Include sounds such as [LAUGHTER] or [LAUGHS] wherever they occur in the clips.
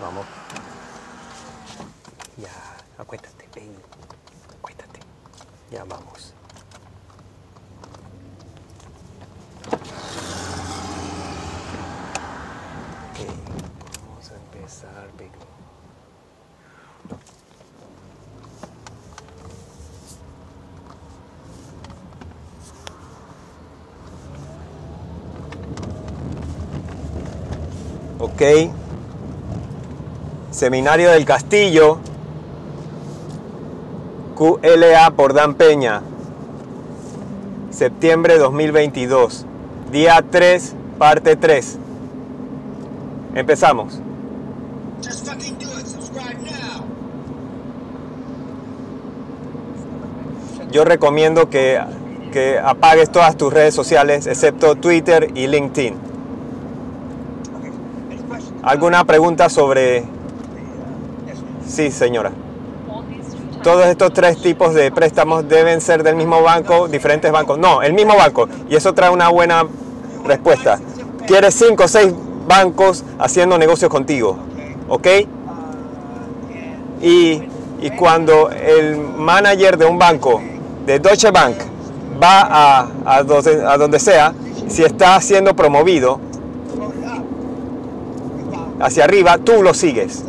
Vamos. Ya, acuéstate, ven. Acuéstate. Ya vamos. Ok, vamos a empezar, Big. Ok. Seminario del Castillo, QLA por Dan Peña, septiembre 2022, día 3, parte 3. Empezamos. Yo recomiendo que, que apagues todas tus redes sociales, excepto Twitter y LinkedIn. ¿Alguna pregunta sobre... Sí, señora. Todos estos tres tipos de préstamos deben ser del mismo banco, diferentes bancos. No, el mismo banco. Y eso trae una buena respuesta. Quieres cinco o seis bancos haciendo negocios contigo. ¿Ok? Y, y cuando el manager de un banco, de Deutsche Bank, va a, a donde, a donde sea, si está siendo promovido hacia arriba, tú lo sigues.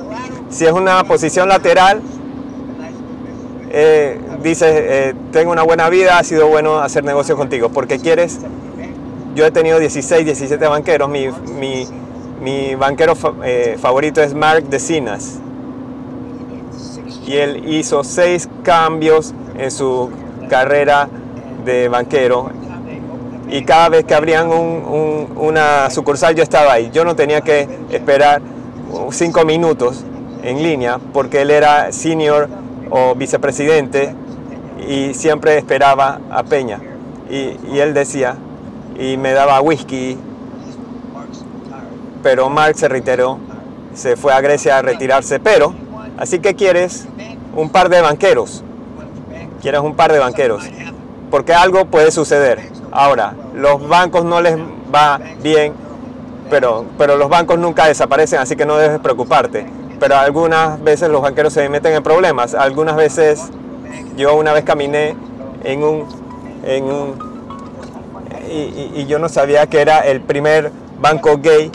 Si es una posición lateral, eh, dices, eh, tengo una buena vida, ha sido bueno hacer negocios contigo, porque quieres, yo he tenido 16, 17 banqueros, mi, mi, mi banquero eh, favorito es Mark Decinas, y él hizo seis cambios en su carrera de banquero, y cada vez que abrían un- un- una sucursal yo estaba ahí, yo no tenía que esperar cinco minutos en línea, porque él era senior o vicepresidente, y siempre esperaba a Peña. Y, él decía, y me daba whisky, pero Mark se retiró, se fue a Grecia a retirarse, pero, así que quieres un par de banqueros, quieres un par de banqueros, porque algo puede suceder. Ahora, los bancos no les va bien, pero, pero los bancos nunca desaparecen, así que no debes preocuparte. Pero algunas veces los banqueros se meten en problemas, algunas veces yo una vez caminé en un, en un y, yo no sabía que era el primer banco gay,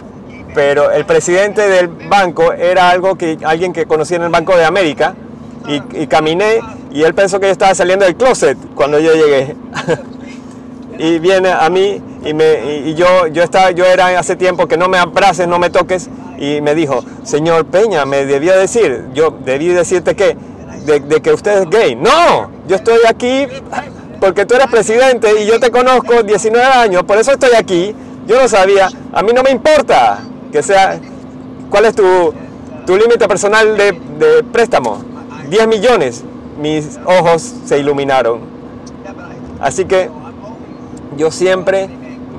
pero el presidente del banco era algo que alguien que conocí en el Banco de América y, caminé y él pensó que yo estaba saliendo del closet cuando yo llegué. [LAUGHS] y viene a mí y, me, y yo, yo, estaba, yo era hace tiempo que no me abraces, no me toques y me dijo, señor Peña, me debía decir, yo debí decirte que, de, que usted es gay. No, yo estoy aquí porque tú eres presidente y yo te conozco 19 años, por eso estoy aquí. Yo no sabía, a mí no me importa que sea, ¿cuál es tu, tu límite personal de préstamo? 10 millones. Mis ojos se iluminaron. Así que yo siempre,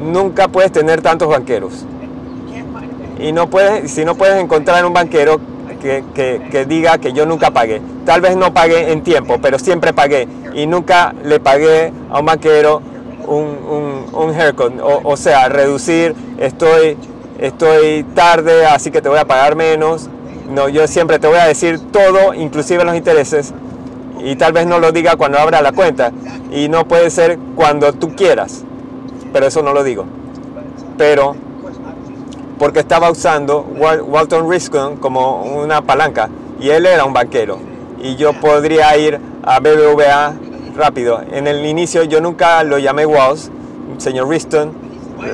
nunca puedes tener tantos banqueros. Y no puedes, si no puedes encontrar un banquero que, que- que diga que yo nunca pagué. Tal vez no pagué en tiempo, pero siempre pagué. Y nunca le pagué a un banquero un, un, un haircut. O, o sea, reducir, estoy, estoy tarde, así que te voy a pagar menos. No, yo siempre te voy a decir todo, inclusive los intereses. Y tal vez no lo diga cuando abra la cuenta. Y no puede ser cuando tú quieras. Pero eso no lo digo. Pero porque estaba usando Wal- Walton Riscon como una palanca y él era un banquero y yo podría ir a BBVA rápido. En el inicio yo nunca lo llamé Walls, señor Riston,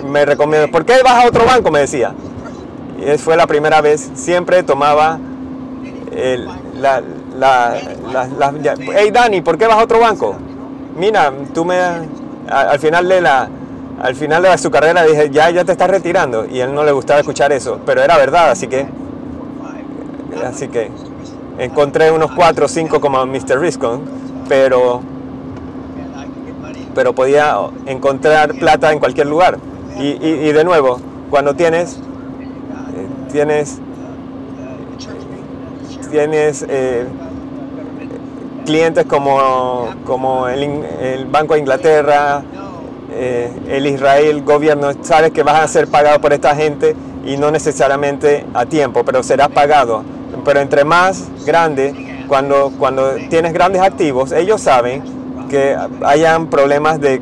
me recomiendo, ¿por qué vas a otro banco? me decía. Y fue la primera vez, siempre tomaba el- la, la, la- hey Dani, ¿por qué vas a otro banco? Mira, tú me, al final de la, al final de su carrera dije, ya, ya te estás retirando. Y él no le gustaba escuchar eso, pero era verdad, así que así que encontré unos 4 o 5 como Mr. Riscon, pero, pero podía encontrar plata en cualquier lugar. Y, y- de nuevo, cuando tienes, tienes, tienes eh, clientes como, como el Banco de Inglaterra, eh, el Israel gobierno, sabes que vas a ser pagado por esta gente y no necesariamente a tiempo, pero serás pagado. Pero entre más grande, cuando, cuando tienes grandes activos, ellos saben que hayan problemas de,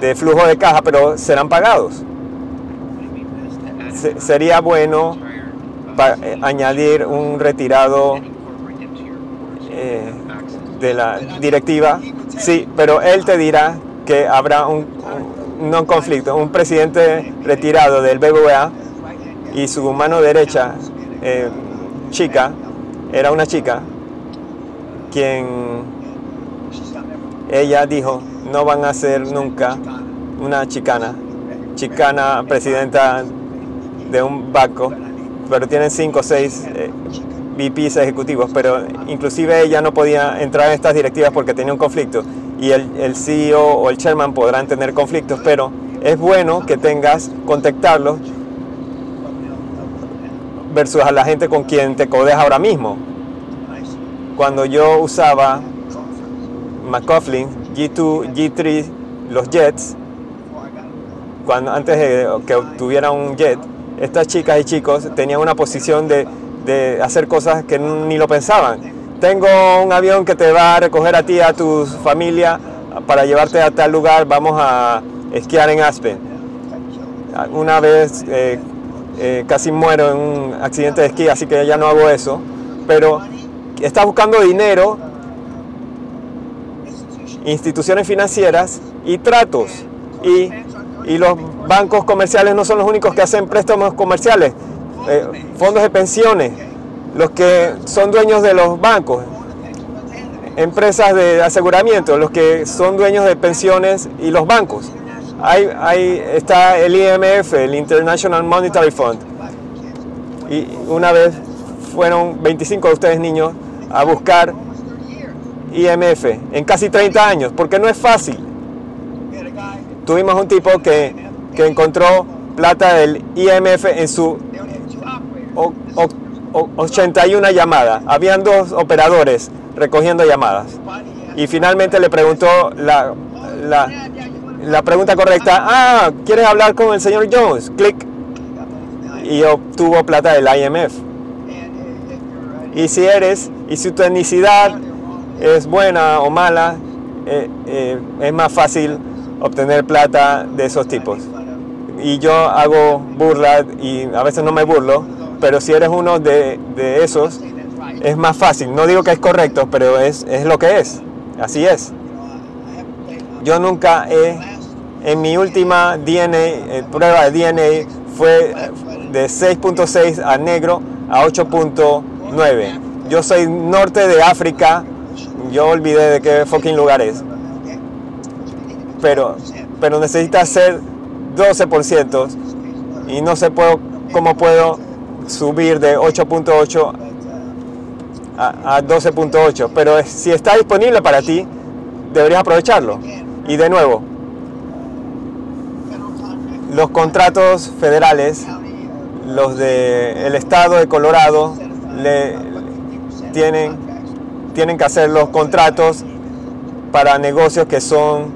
de flujo de caja, pero serán pagados. Se- sería bueno pa- eh, añadir un retirado eh, de la directiva, sí, pero él te dirá que habrá un, un conflicto, un presidente retirado del BBVA y su mano derecha, eh, chica, era una chica, quien ella dijo, no van a ser nunca una chicana, chicana presidenta de un banco, pero tienen cinco o seis eh, VPs ejecutivos, pero inclusive ella no podía entrar en estas directivas porque tenía un conflicto y el, CEO o el chairman podrán tener conflictos, pero es bueno que tengas contactarlos versus a la gente con quien te codeas ahora mismo. Cuando yo usaba McCaughlin, G2, G3, los jets, antes de que tuviera un jet, estas chicas y chicos tenían una posición de hacer cosas que ni lo pensaban. Tengo un avión que te va a recoger a ti, a tu familia, para llevarte a tal lugar, vamos a esquiar en Aspen. Una vez eh, eh, casi muero en un accidente de esquí, así que ya no hago eso, pero estás buscando dinero, instituciones financieras y tratos. Y, los bancos comerciales no son los únicos que hacen préstamos comerciales, eh, fondos de pensiones, los que son dueños de los bancos, empresas de aseguramiento, los que son dueños de pensiones y los bancos. Ahí, está el IMF, el International Monetary Fund. Y una vez fueron 25 de ustedes niños a buscar IMF en casi 30 años, porque no es fácil. Tuvimos un tipo que, que encontró plata del IMF en su 81 llamada. Habían dos operadores recogiendo llamadas. Y finalmente le preguntó la, la, la pregunta correcta. Ah, ¿quieres hablar con el señor Jones? Clic. Y obtuvo plata del IMF. Y si eres, y si tu etnicidad es buena o mala, eh, eh, es más fácil obtener plata de esos tipos. Y yo hago burla y a veces no me burlo, pero si eres uno de, de esos, es más fácil. No digo que es correcto, pero es, es lo que es. Así es. Yo nunca he, en mi última DNA, eh, prueba de DNA fue de 6.6 a negro a 8.9. Yo soy norte de África, yo olvidé de qué fucking lugar es, pero, pero necesita ser 12% y no sé puedo, cómo puedo subir de 8.8 a, a 12.8, pero si está disponible para ti, deberías aprovecharlo. Y de nuevo, los contratos federales, los del estado de Colorado, le, tienen, tienen que hacer los contratos para negocios que son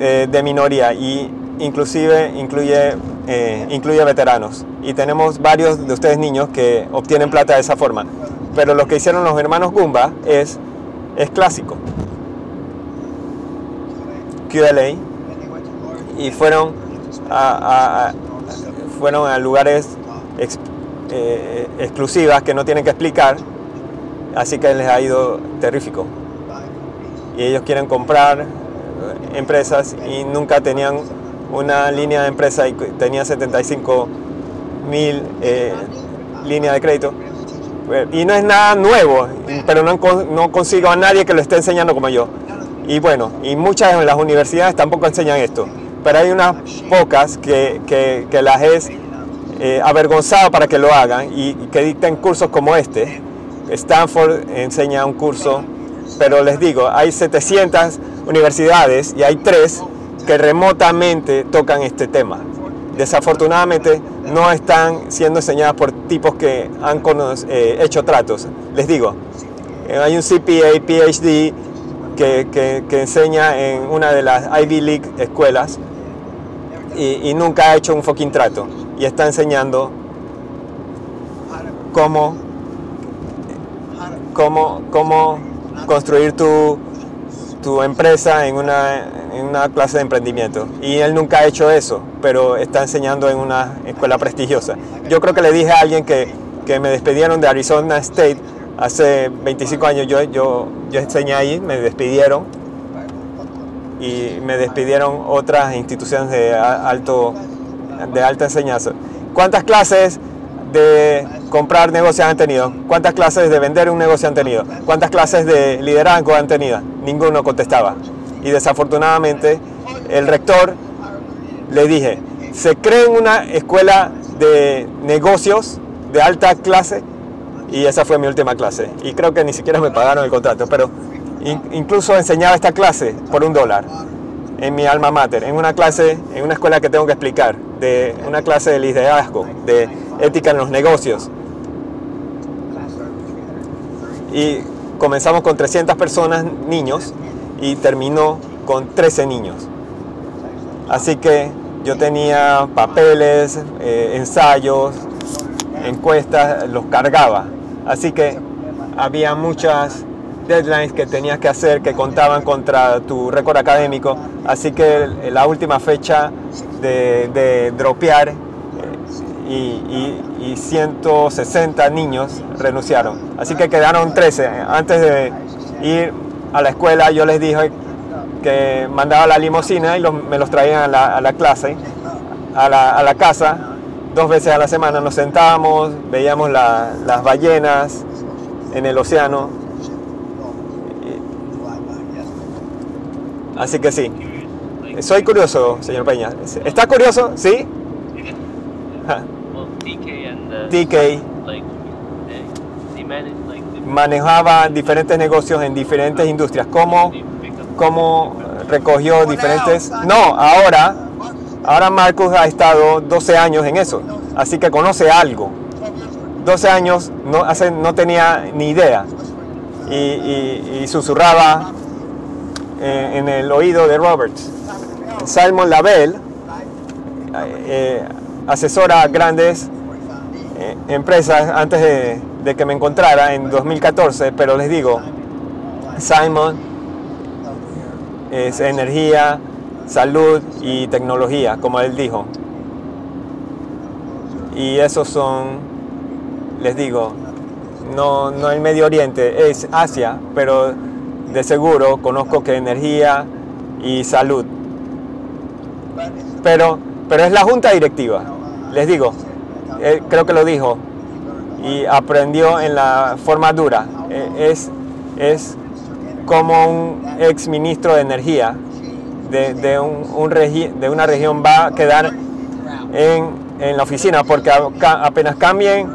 eh, de minoría y inclusive incluye, eh, incluye veteranos. Y tenemos varios de ustedes niños que obtienen plata de esa forma. Pero lo que hicieron los hermanos Gumba es, es clásico. QLA y fueron a, fueron a lugares ex- eh, exclusivas que no tienen que explicar, así que les ha ido terrífico. Y ellos quieren comprar eh, empresas y nunca tenían una línea de empresa y tenían 75 mil eh, líneas de crédito. Y no es nada nuevo, pero no, no consigo a nadie que lo esté enseñando como yo. Y bueno, y muchas de las universidades tampoco enseñan esto, pero hay unas pocas que, que- que las es eh, avergonzado para que lo hagan y, y que dicten cursos como este. Stanford enseña un curso, pero les digo, hay 700 universidades y hay tres que remotamente tocan este tema. Desafortunadamente no están siendo enseñadas por tipos que han eh, hecho tratos. Les digo, eh, hay un CPA, PhD, que, que- que enseña en una de las Ivy League escuelas y, y nunca ha hecho un fucking trato. Y está enseñando cómo, cómo, cómo construir tu, tu empresa en una, en una clase de emprendimiento. Y él nunca ha hecho eso, pero está enseñando en una escuela prestigiosa. Yo creo que le dije a alguien que, que me despidieron de Arizona State hace 25 años. Yo, yo, yo enseñé ahí, me despidieron y me despidieron otras instituciones de alto de alta enseñanza. ¿Cuántas clases de comprar negocios han tenido? ¿Cuántas clases de vender un negocio han tenido? ¿Cuántas clases de liderazgo han tenido? Ninguno contestaba. Y desafortunadamente el rector le dije, ¿se cree en una escuela de negocios de alta clase? Y esa fue mi última clase. Y creo que ni siquiera me pagaron el contrato, pero in- incluso enseñaba esta clase por un dólar en mi alma mater, en una clase, en una escuela que tengo que explicar, de una clase de liderazgo, de ética en los negocios. Y comenzamos con 300 personas, niños, y terminó con 13 niños. Así que yo tenía papeles, eh, ensayos, encuestas, los cargaba. Así que había muchas deadlines que tenías que hacer que contaban contra tu récord académico. Así que la última fecha de, de dropear eh, y, y- y 160 niños renunciaron. Así que quedaron 13. Antes de ir a la escuela yo les dije que mandaba la limusina y los- me los traían a la, a la clase, a la, a la casa, dos veces a la semana. Nos sentábamos, veíamos la- las ballenas en el océano. Así que sí, soy curioso, señor Peña. ¿Está curioso? ¿Sí? Ja. Manejaba diferentes negocios en diferentes industrias. ¿Cómo, cómo recogió diferentes... No, ahora, ahora Marcus ha estado 12 años en eso, así que conoce algo. 12 años no, hace, no tenía ni idea y, susurraba eh, en el oído de Roberts. Simon Lavelle eh, asesora a grandes eh, empresas antes de, de que me encontrara en 2014, pero les digo, Simon es energía, salud y tecnología, como él dijo. Y esos son, les digo, no, no el Medio Oriente, es Asia, pero de seguro conozco que energía y salud. Pero, pero es la junta directiva, les digo, creo que lo dijo y aprendió en la forma dura. Eh, es, es como un ex ministro de energía de, de, un, regi- de una región va a quedar en, en la oficina porque apenas cambien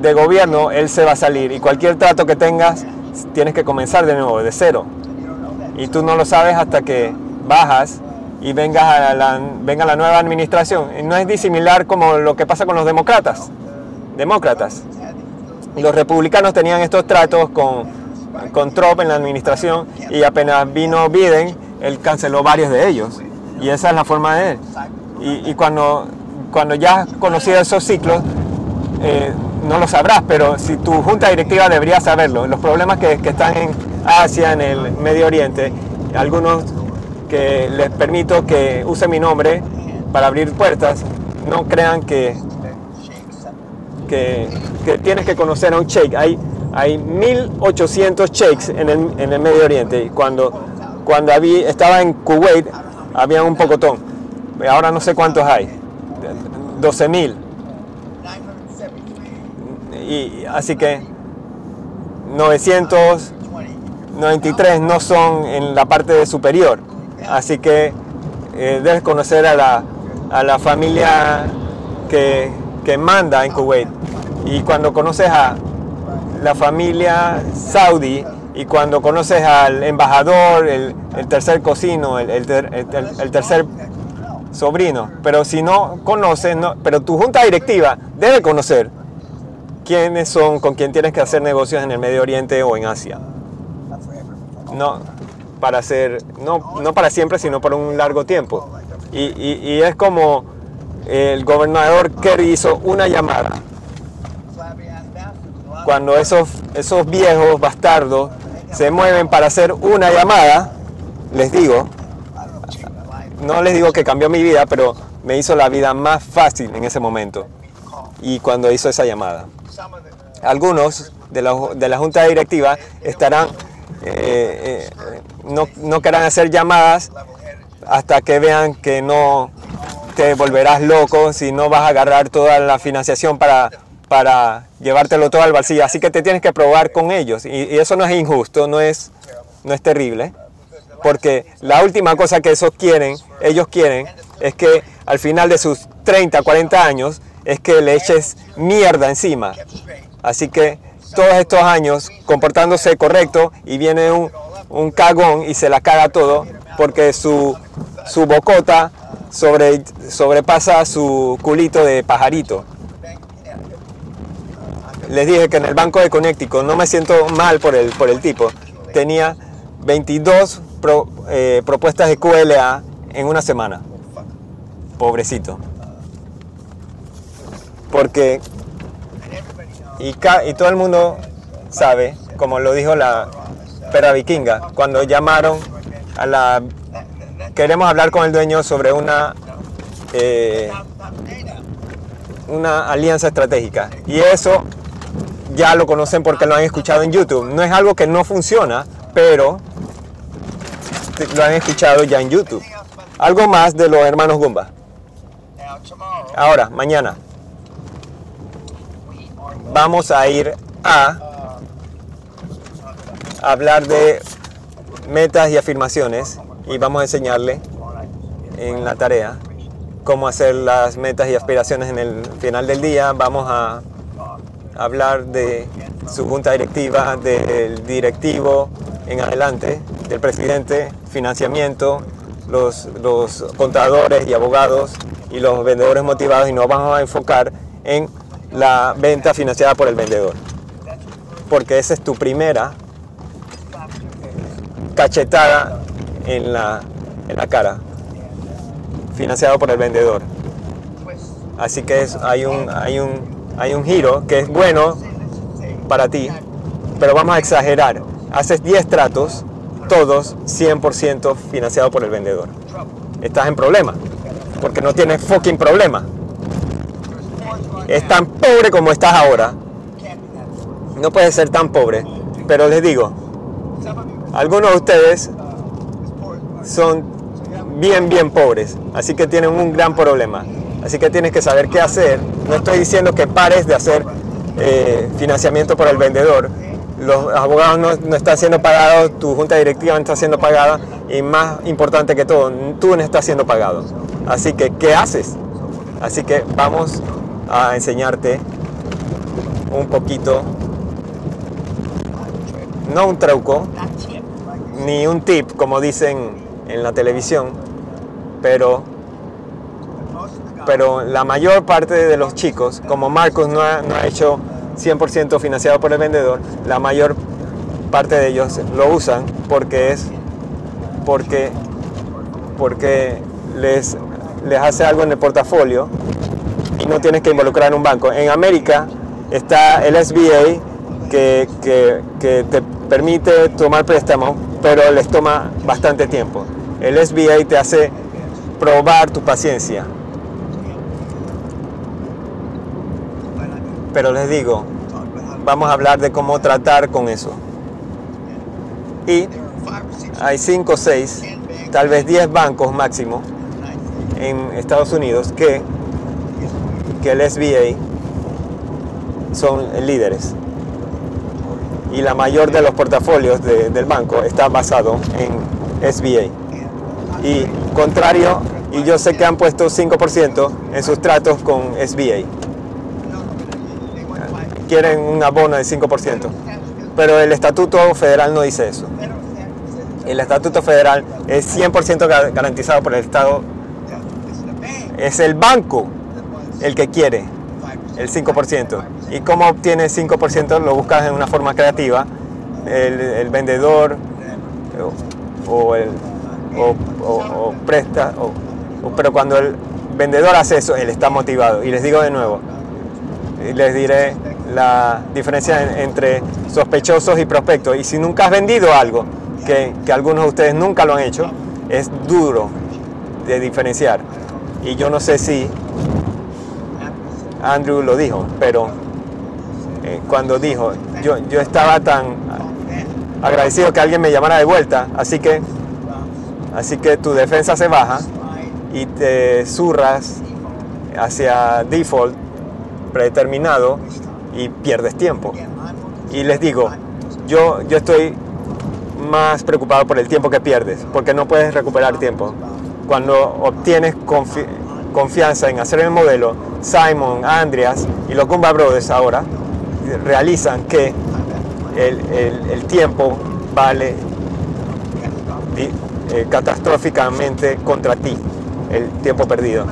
de gobierno, él se va a salir y cualquier trato que tengas tienes que comenzar de nuevo, de cero. Y tú no lo sabes hasta que bajas y vengas a la, venga la nueva administración. No es disimilar como lo que pasa con los demócratas. Demócratas. Los republicanos tenían estos tratos con, con Trump en la administración y apenas vino Biden, él canceló varios de ellos. Y esa es la forma de él. Y, y cuando, cuando ya conocido esos ciclos, eh, no lo sabrás, pero si tu junta directiva debería saberlo. Los problemas que, que están en Asia, en el Medio Oriente, algunos que les permito que use mi nombre para abrir puertas, no crean que, que, tienes que conocer a un sheikh. Hay, hay 1800 sheikhs en el, en el Medio Oriente. Cuando, cuando había, estaba en Kuwait, había un pocotón. Ahora no sé cuántos hay. 12.000 y así que 993 no son en la parte superior. Así que eh, debes conocer a la, a la familia que, que manda en Kuwait. Y cuando conoces a, la familia saudí y cuando conoces al embajador, el, tercer cocino, el, el ter- el ter- el tercer sobrino, pero si no conoces, no, pero tu junta directiva debe conocer quiénes son con quién tienes que hacer negocios en el Medio Oriente o en Asia. No para hacer, no, no para siempre, sino por un largo tiempo. Y, y- y es como el gobernador Kerry hizo una llamada cuando esos, esos viejos bastardos se mueven para hacer una llamada, les digo, no les digo que cambió mi vida, pero me hizo la vida más fácil en ese momento. Y cuando hizo esa llamada. Algunos de la, de la junta directiva estarán, eh, eh, no, no querrán hacer llamadas hasta que vean que no te volverás loco si no vas a agarrar toda la financiación para, para llevártelo todo al bolsillo. Así que te tienes que probar con ellos. Y, eso no es injusto, no es, no es terrible. Porque la última cosa que esos quieren, ellos quieren, es que al final de sus 30, 40 años, es que le eches mierda encima. Así que todos estos años comportándose correcto y viene un, un cagón y se la caga todo porque su, su bocota sobre, sobrepasa su culito de pajarito. Les dije que en el banco de Connecticut no me siento mal por el, por el tipo. Tenía 22 pro- eh, propuestas de QLA en una semana. Pobrecito. Porque y, ca- y todo el mundo sabe, como lo dijo la perra vikinga, cuando llamaron a la... Queremos hablar con el dueño sobre una, eh, una alianza estratégica. Y eso ya lo conocen porque lo han escuchado en YouTube. No es algo que no funciona, pero lo han escuchado ya en YouTube. Algo más de los hermanos Gumba. Ahora, mañana vamos a ir a hablar de metas y afirmaciones y vamos a enseñarle en la tarea cómo hacer las metas y aspiraciones en el final del día. Vamos a hablar de su junta directiva, del directivo en adelante, del presidente, financiamiento, los, los contadores y abogados y los vendedores motivados y nos vamos a enfocar en la venta financiada por el vendedor. Porque esa es tu primera cachetada en la, en la cara, financiado por el vendedor. Así que es, hay, un, hay, un, hay un giro que es bueno para ti, pero vamos a exagerar. Haces 10 tratos, todos 100% financiados por el vendedor. Estás en problema, porque no tienes fucking problema. Es tan pobre como estás ahora. No puedes ser tan pobre, pero les digo, algunos de ustedes son bien, bien pobres, así que tienen un gran problema. Así que tienes que saber qué hacer. No estoy diciendo que pares de hacer eh, financiamiento por el vendedor. Los abogados no, no están siendo pagados, tu junta directiva no está siendo pagada y más importante que todo, tú no estás siendo pagado. Así que, ¿qué haces? Así que vamos a enseñarte un poquito, no un truco, ni un tip, como dicen en la televisión, pero, pero la mayor parte de los chicos, como Marcos no ha, no ha hecho 100% financiado por el vendedor, la mayor parte de ellos lo usan porque es porque, porque les, les hace algo en el portafolio y no tienes que involucrar en un banco. En América está el SBA que, que, que te permite tomar préstamos, pero les toma bastante tiempo. El SBA te hace probar tu paciencia. Pero les digo, vamos a hablar de cómo tratar con eso. Y hay 5 o 6, tal vez 10 bancos máximo en Estados Unidos que, que el SBA son líderes. Y la mayor de los portafolios de- del banco está basado en SBA. Y contrario, y yo sé que han puesto 5% en sus tratos con SBA. Quieren un abono de 5%. Pero el estatuto federal no dice eso. El estatuto federal es 100% ga- garantizado por el Estado. Es el banco el que quiere el 5%. ¿Y cómo obtiene 5%? Lo buscas en una forma creativa. El, el vendedor o, el, o, o- presta, pero cuando el vendedor hace eso, él está motivado. Y les digo de nuevo, les diré la diferencia en- entre sospechosos y prospectos. Y si nunca has vendido algo, que, que algunos de ustedes nunca lo han hecho, es duro de diferenciar. Y yo no sé si Andrew lo dijo, pero eh, cuando dijo, yo, yo estaba tan agradecido que alguien me llamara de vuelta, así que, así que tu defensa se baja y te zurras hacia default predeterminado y pierdes tiempo. Y les digo, yo, yo estoy más preocupado por el tiempo que pierdes, porque no puedes recuperar tiempo. Cuando obtienes confi- confianza en hacer el modelo, Simon, Andreas y los Gumba Brothers ahora realizan que el, el- tiempo vale eh, catastróficamente contra ti, el tiempo perdido.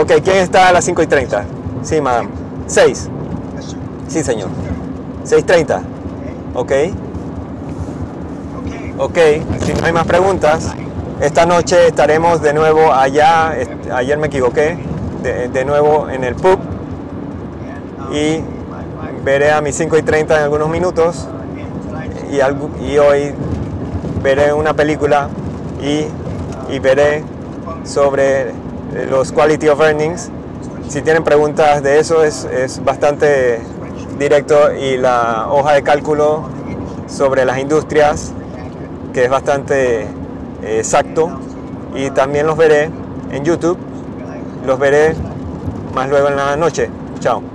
Ok, ¿quién está a las 5 y 30? Sí, madame. 6. Sí, señor. 6.30. Ok. Ok, si no hay más preguntas, esta noche estaremos de nuevo allá, ayer me equivoqué, de, de nuevo en el pub y veré a mis 5 y 30 en algunos minutos y, y hoy veré una película y, y veré sobre los quality of earnings. Si tienen preguntas de eso es, es bastante directo y la hoja de cálculo sobre las industrias que es bastante eh, exacto y también los veré en YouTube, los veré más luego en la noche. Chao.